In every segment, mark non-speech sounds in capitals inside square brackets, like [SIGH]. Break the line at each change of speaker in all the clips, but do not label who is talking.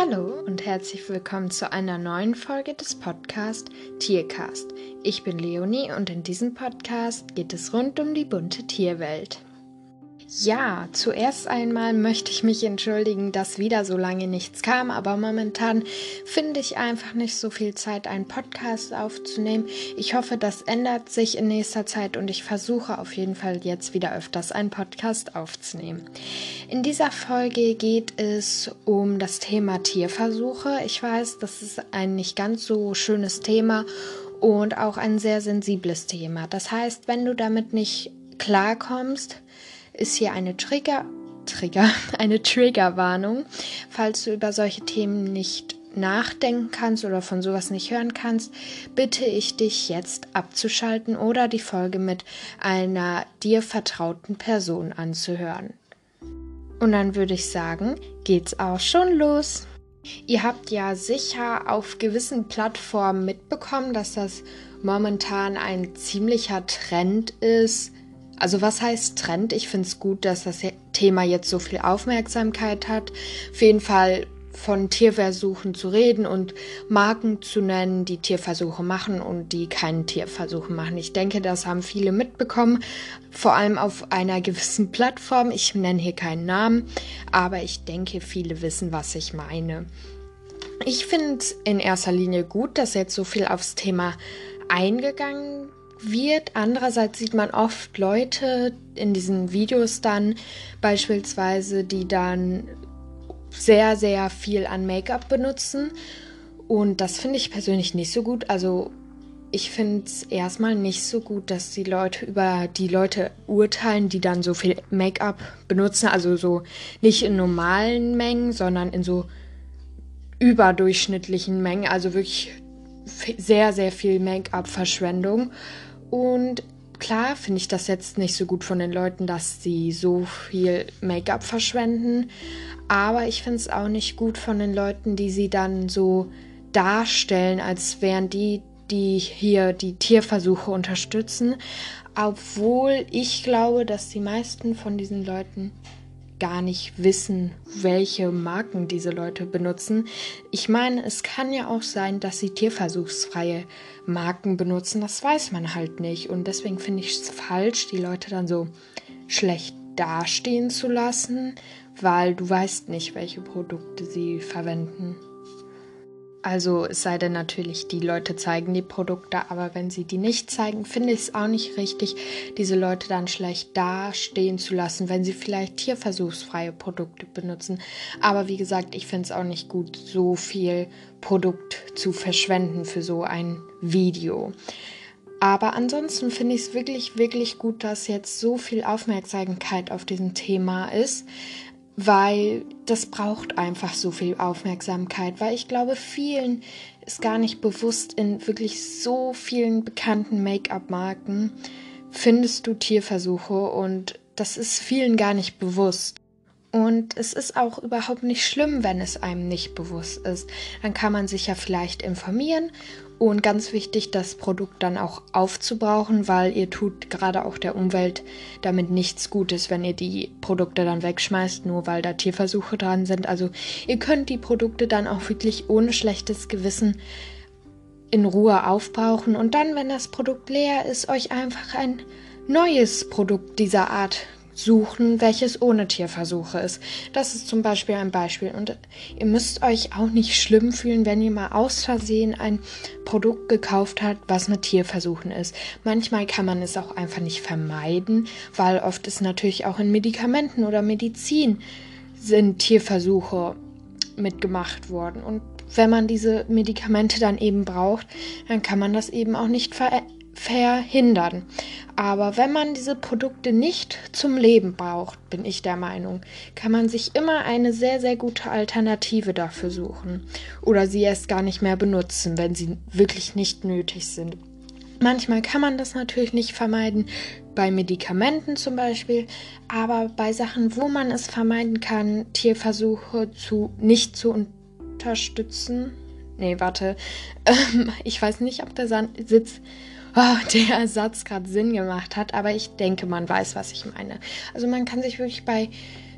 Hallo und herzlich willkommen zu einer neuen Folge des Podcasts Tiercast. Ich bin Leonie und in diesem Podcast geht es rund um die bunte Tierwelt. Ja, zuerst einmal möchte ich mich entschuldigen, dass wieder so lange nichts kam, aber momentan finde ich einfach nicht so viel Zeit, einen Podcast aufzunehmen. Ich hoffe, das ändert sich in nächster Zeit und ich versuche auf jeden Fall jetzt wieder öfters einen Podcast aufzunehmen. In dieser Folge geht es um das Thema Tierversuche. Ich weiß, das ist ein nicht ganz so schönes Thema und auch ein sehr sensibles Thema. Das heißt, wenn du damit nicht klarkommst, ist hier eine Trigger, Trigger, [LAUGHS] eine Triggerwarnung. Falls du über solche Themen nicht nachdenken kannst oder von sowas nicht hören kannst, bitte ich dich jetzt abzuschalten oder die Folge mit einer dir vertrauten Person anzuhören. Und dann würde ich sagen, geht's auch schon los. Ihr habt ja sicher auf gewissen Plattformen mitbekommen, dass das momentan ein ziemlicher Trend ist, also was heißt Trend? Ich finde es gut, dass das Thema jetzt so viel Aufmerksamkeit hat. Auf jeden Fall von Tierversuchen zu reden und Marken zu nennen, die Tierversuche machen und die keinen Tierversuche machen. Ich denke, das haben viele mitbekommen, vor allem auf einer gewissen Plattform. Ich nenne hier keinen Namen, aber ich denke, viele wissen, was ich meine. Ich finde in erster Linie gut, dass jetzt so viel aufs Thema eingegangen wird. Andererseits sieht man oft Leute in diesen Videos dann beispielsweise, die dann sehr, sehr viel an Make-up benutzen. Und das finde ich persönlich nicht so gut. Also ich finde es erstmal nicht so gut, dass die Leute über die Leute urteilen, die dann so viel Make-up benutzen. Also so nicht in normalen Mengen, sondern in so überdurchschnittlichen Mengen. Also wirklich sehr, sehr viel Make-up-Verschwendung. Und klar finde ich das jetzt nicht so gut von den Leuten, dass sie so viel Make-up verschwenden. Aber ich finde es auch nicht gut von den Leuten, die sie dann so darstellen, als wären die, die hier die Tierversuche unterstützen. Obwohl ich glaube, dass die meisten von diesen Leuten gar nicht wissen, welche Marken diese Leute benutzen. Ich meine, es kann ja auch sein, dass sie tierversuchsfreie Marken benutzen. Das weiß man halt nicht. Und deswegen finde ich es falsch, die Leute dann so schlecht dastehen zu lassen, weil du weißt nicht, welche Produkte sie verwenden. Also es sei denn natürlich, die Leute zeigen die Produkte, aber wenn sie die nicht zeigen, finde ich es auch nicht richtig, diese Leute dann schlecht dastehen zu lassen, wenn sie vielleicht tierversuchsfreie Produkte benutzen. Aber wie gesagt, ich finde es auch nicht gut, so viel Produkt zu verschwenden für so ein Video. Aber ansonsten finde ich es wirklich, wirklich gut, dass jetzt so viel Aufmerksamkeit auf diesem Thema ist weil das braucht einfach so viel Aufmerksamkeit, weil ich glaube, vielen ist gar nicht bewusst, in wirklich so vielen bekannten Make-up-Marken findest du Tierversuche und das ist vielen gar nicht bewusst. Und es ist auch überhaupt nicht schlimm, wenn es einem nicht bewusst ist. Dann kann man sich ja vielleicht informieren und ganz wichtig, das Produkt dann auch aufzubrauchen, weil ihr tut gerade auch der Umwelt damit nichts Gutes, wenn ihr die Produkte dann wegschmeißt, nur weil da Tierversuche dran sind. Also ihr könnt die Produkte dann auch wirklich ohne schlechtes Gewissen in Ruhe aufbrauchen und dann, wenn das Produkt leer ist, euch einfach ein neues Produkt dieser Art suchen, welches ohne Tierversuche ist. Das ist zum Beispiel ein Beispiel. Und ihr müsst euch auch nicht schlimm fühlen, wenn ihr mal aus Versehen ein Produkt gekauft habt, was mit Tierversuchen ist. Manchmal kann man es auch einfach nicht vermeiden, weil oft ist natürlich auch in Medikamenten oder Medizin sind Tierversuche mitgemacht worden. Und wenn man diese Medikamente dann eben braucht, dann kann man das eben auch nicht verändern verhindern. Aber wenn man diese Produkte nicht zum Leben braucht, bin ich der Meinung, kann man sich immer eine sehr, sehr gute Alternative dafür suchen. Oder sie erst gar nicht mehr benutzen, wenn sie wirklich nicht nötig sind. Manchmal kann man das natürlich nicht vermeiden, bei Medikamenten zum Beispiel, aber bei Sachen, wo man es vermeiden kann, Tierversuche zu nicht zu unterstützen. Nee, warte. [LAUGHS] ich weiß nicht, ob der Sitz oh, der Satz gerade Sinn gemacht hat, aber ich denke, man weiß, was ich meine. Also man kann sich wirklich bei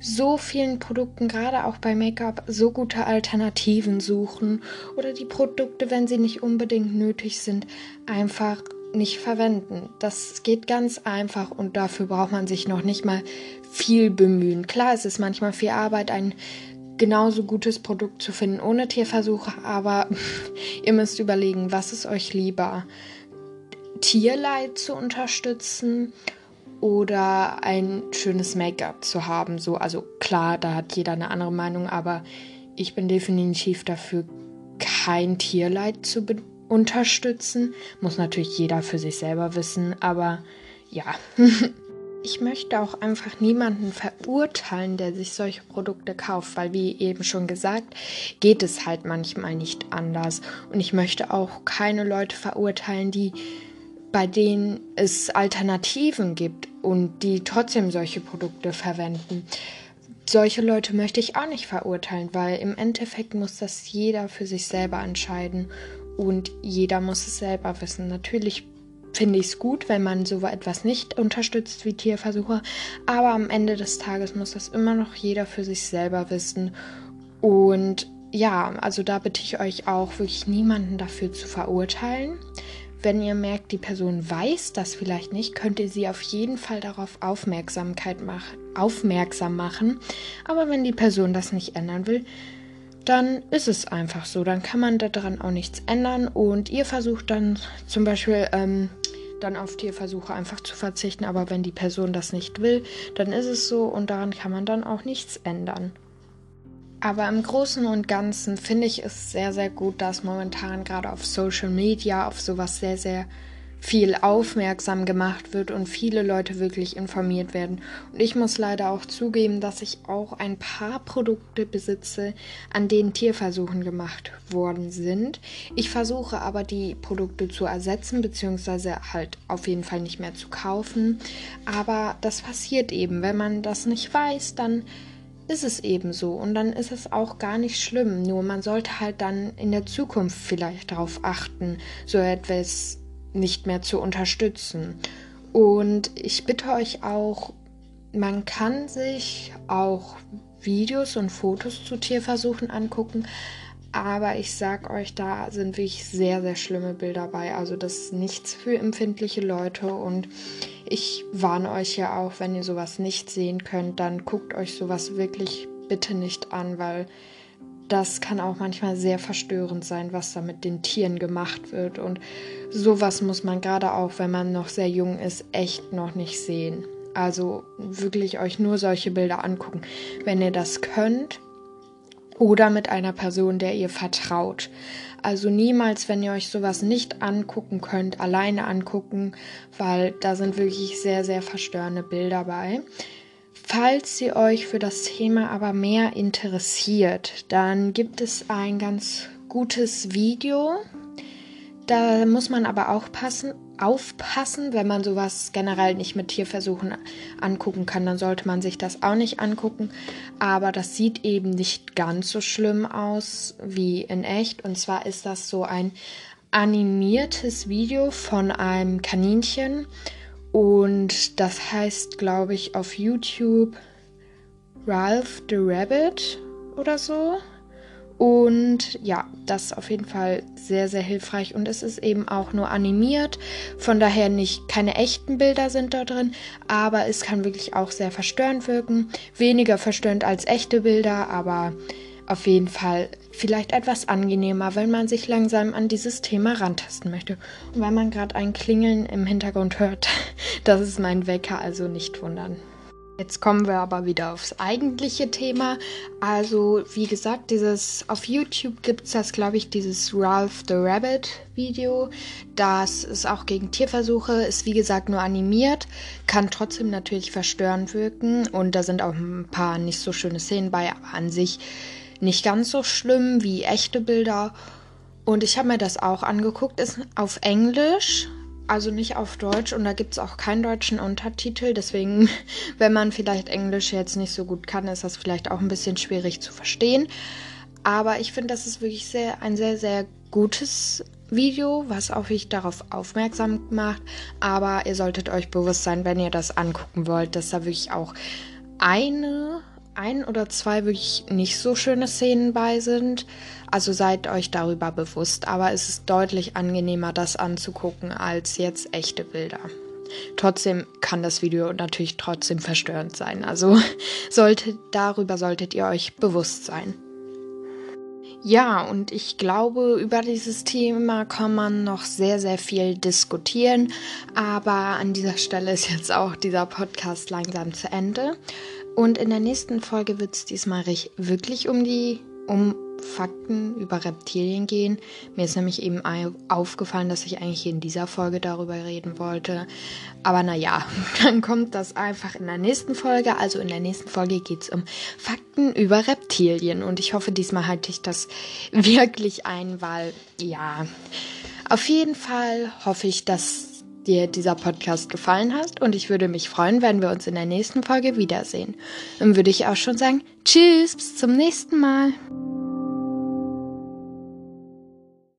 so vielen Produkten, gerade auch bei Make-up, so gute Alternativen suchen oder die Produkte, wenn sie nicht unbedingt nötig sind, einfach nicht verwenden. Das geht ganz einfach und dafür braucht man sich noch nicht mal viel bemühen. Klar, es ist manchmal viel Arbeit, ein genauso gutes Produkt zu finden ohne Tierversuche, aber [LAUGHS] ihr müsst überlegen, was ist euch lieber? Tierleid zu unterstützen oder ein schönes Make-up zu haben. So, also klar, da hat jeder eine andere Meinung, aber ich bin definitiv dafür, kein Tierleid zu unterstützen. Muss natürlich jeder für sich selber wissen, aber ja. [LAUGHS] ich möchte auch einfach niemanden verurteilen, der sich solche Produkte kauft, weil wie eben schon gesagt, geht es halt manchmal nicht anders. Und ich möchte auch keine Leute verurteilen, die bei denen es Alternativen gibt und die trotzdem solche Produkte verwenden. Solche Leute möchte ich auch nicht verurteilen, weil im Endeffekt muss das jeder für sich selber entscheiden und jeder muss es selber wissen. Natürlich finde ich es gut, wenn man so etwas nicht unterstützt wie Tierversuche. Aber am Ende des Tages muss das immer noch jeder für sich selber wissen. Und ja, also da bitte ich euch auch wirklich niemanden dafür zu verurteilen. Wenn ihr merkt, die Person weiß das vielleicht nicht, könnt ihr sie auf jeden Fall darauf Aufmerksamkeit mach aufmerksam machen. Aber wenn die Person das nicht ändern will, dann ist es einfach so. Dann kann man daran auch nichts ändern und ihr versucht dann zum Beispiel ähm, dann auf Tierversuche einfach zu verzichten. Aber wenn die Person das nicht will, dann ist es so und daran kann man dann auch nichts ändern. Aber im Großen und Ganzen finde ich es sehr, sehr gut, dass momentan gerade auf Social Media auf sowas sehr, sehr viel aufmerksam gemacht wird und viele Leute wirklich informiert werden. Und ich muss leider auch zugeben, dass ich auch ein paar Produkte besitze, an denen Tierversuchen gemacht worden sind. Ich versuche aber die Produkte zu ersetzen, beziehungsweise halt auf jeden Fall nicht mehr zu kaufen. Aber das passiert eben. Wenn man das nicht weiß, dann ist es eben so und dann ist es auch gar nicht schlimm. Nur man sollte halt dann in der Zukunft vielleicht darauf achten, so etwas nicht mehr zu unterstützen. Und ich bitte euch auch, man kann sich auch Videos und Fotos zu Tierversuchen angucken, aber ich sag euch, da sind wirklich sehr, sehr schlimme Bilder bei. Also das ist nichts für empfindliche Leute und ich warne euch ja auch, wenn ihr sowas nicht sehen könnt, dann guckt euch sowas wirklich bitte nicht an, weil das kann auch manchmal sehr verstörend sein, was da mit den Tieren gemacht wird. Und sowas muss man gerade auch, wenn man noch sehr jung ist, echt noch nicht sehen. Also wirklich euch nur solche Bilder angucken, wenn ihr das könnt oder mit einer Person, der ihr vertraut. Also niemals, wenn ihr euch sowas nicht angucken könnt, alleine angucken, weil da sind wirklich sehr, sehr verstörende Bilder bei. Falls ihr euch für das Thema aber mehr interessiert, dann gibt es ein ganz gutes Video. Da muss man aber auch passen, aufpassen, wenn man sowas generell nicht mit Tierversuchen angucken kann, dann sollte man sich das auch nicht angucken. Aber das sieht eben nicht ganz so schlimm aus wie in echt. Und zwar ist das so ein animiertes Video von einem Kaninchen und das heißt, glaube ich, auf YouTube Ralph the Rabbit oder so. Und ja, das ist auf jeden Fall sehr, sehr hilfreich. Und es ist eben auch nur animiert. Von daher nicht keine echten Bilder sind da drin. Aber es kann wirklich auch sehr verstörend wirken. Weniger verstörend als echte Bilder, aber auf jeden Fall vielleicht etwas angenehmer, wenn man sich langsam an dieses Thema rantasten möchte. Und wenn man gerade ein Klingeln im Hintergrund hört, [LAUGHS] das ist mein Wecker, also nicht wundern. Jetzt kommen wir aber wieder aufs eigentliche Thema. Also, wie gesagt, dieses auf YouTube gibt es das, glaube ich, dieses Ralph the Rabbit Video. Das ist auch gegen Tierversuche, ist wie gesagt nur animiert, kann trotzdem natürlich verstörend wirken und da sind auch ein paar nicht so schöne Szenen bei, aber an sich nicht ganz so schlimm wie echte Bilder. Und ich habe mir das auch angeguckt, ist auf Englisch, also nicht auf Deutsch und da gibt es auch keinen deutschen Untertitel. Deswegen, [LAUGHS] wenn man vielleicht Englisch jetzt nicht so gut kann, ist das vielleicht auch ein bisschen schwierig zu verstehen. Aber ich finde, das ist wirklich sehr, ein sehr, sehr gutes Video, was auch wirklich darauf aufmerksam macht. Aber ihr solltet euch bewusst sein, wenn ihr das angucken wollt, dass da wirklich auch eine ein oder zwei wirklich nicht so schöne Szenen bei sind. Also seid euch darüber bewusst, aber es ist deutlich angenehmer, das anzugucken, als jetzt echte Bilder. Trotzdem kann das Video natürlich trotzdem verstörend sein. Also [LAUGHS] sollte, darüber solltet ihr euch bewusst sein. Ja, und ich glaube, über dieses Thema kann man noch sehr, sehr viel diskutieren. Aber an dieser Stelle ist jetzt auch dieser Podcast langsam zu Ende. Und in der nächsten Folge wird es diesmal wirklich um die um Fakten über Reptilien gehen. Mir ist nämlich eben aufgefallen, dass ich eigentlich in dieser Folge darüber reden wollte. Aber naja, [LAUGHS] dann kommt das einfach in der nächsten Folge. Also in der nächsten Folge geht es um Fakten über Reptilien. Und ich hoffe, diesmal halte ich das [LAUGHS] wirklich ein, weil ja, auf jeden Fall hoffe ich, dass dir dieser Podcast gefallen hat und ich würde mich freuen, wenn wir uns in der nächsten Folge wiedersehen. Dann würde ich auch schon sagen, tschüss, bis zum nächsten Mal.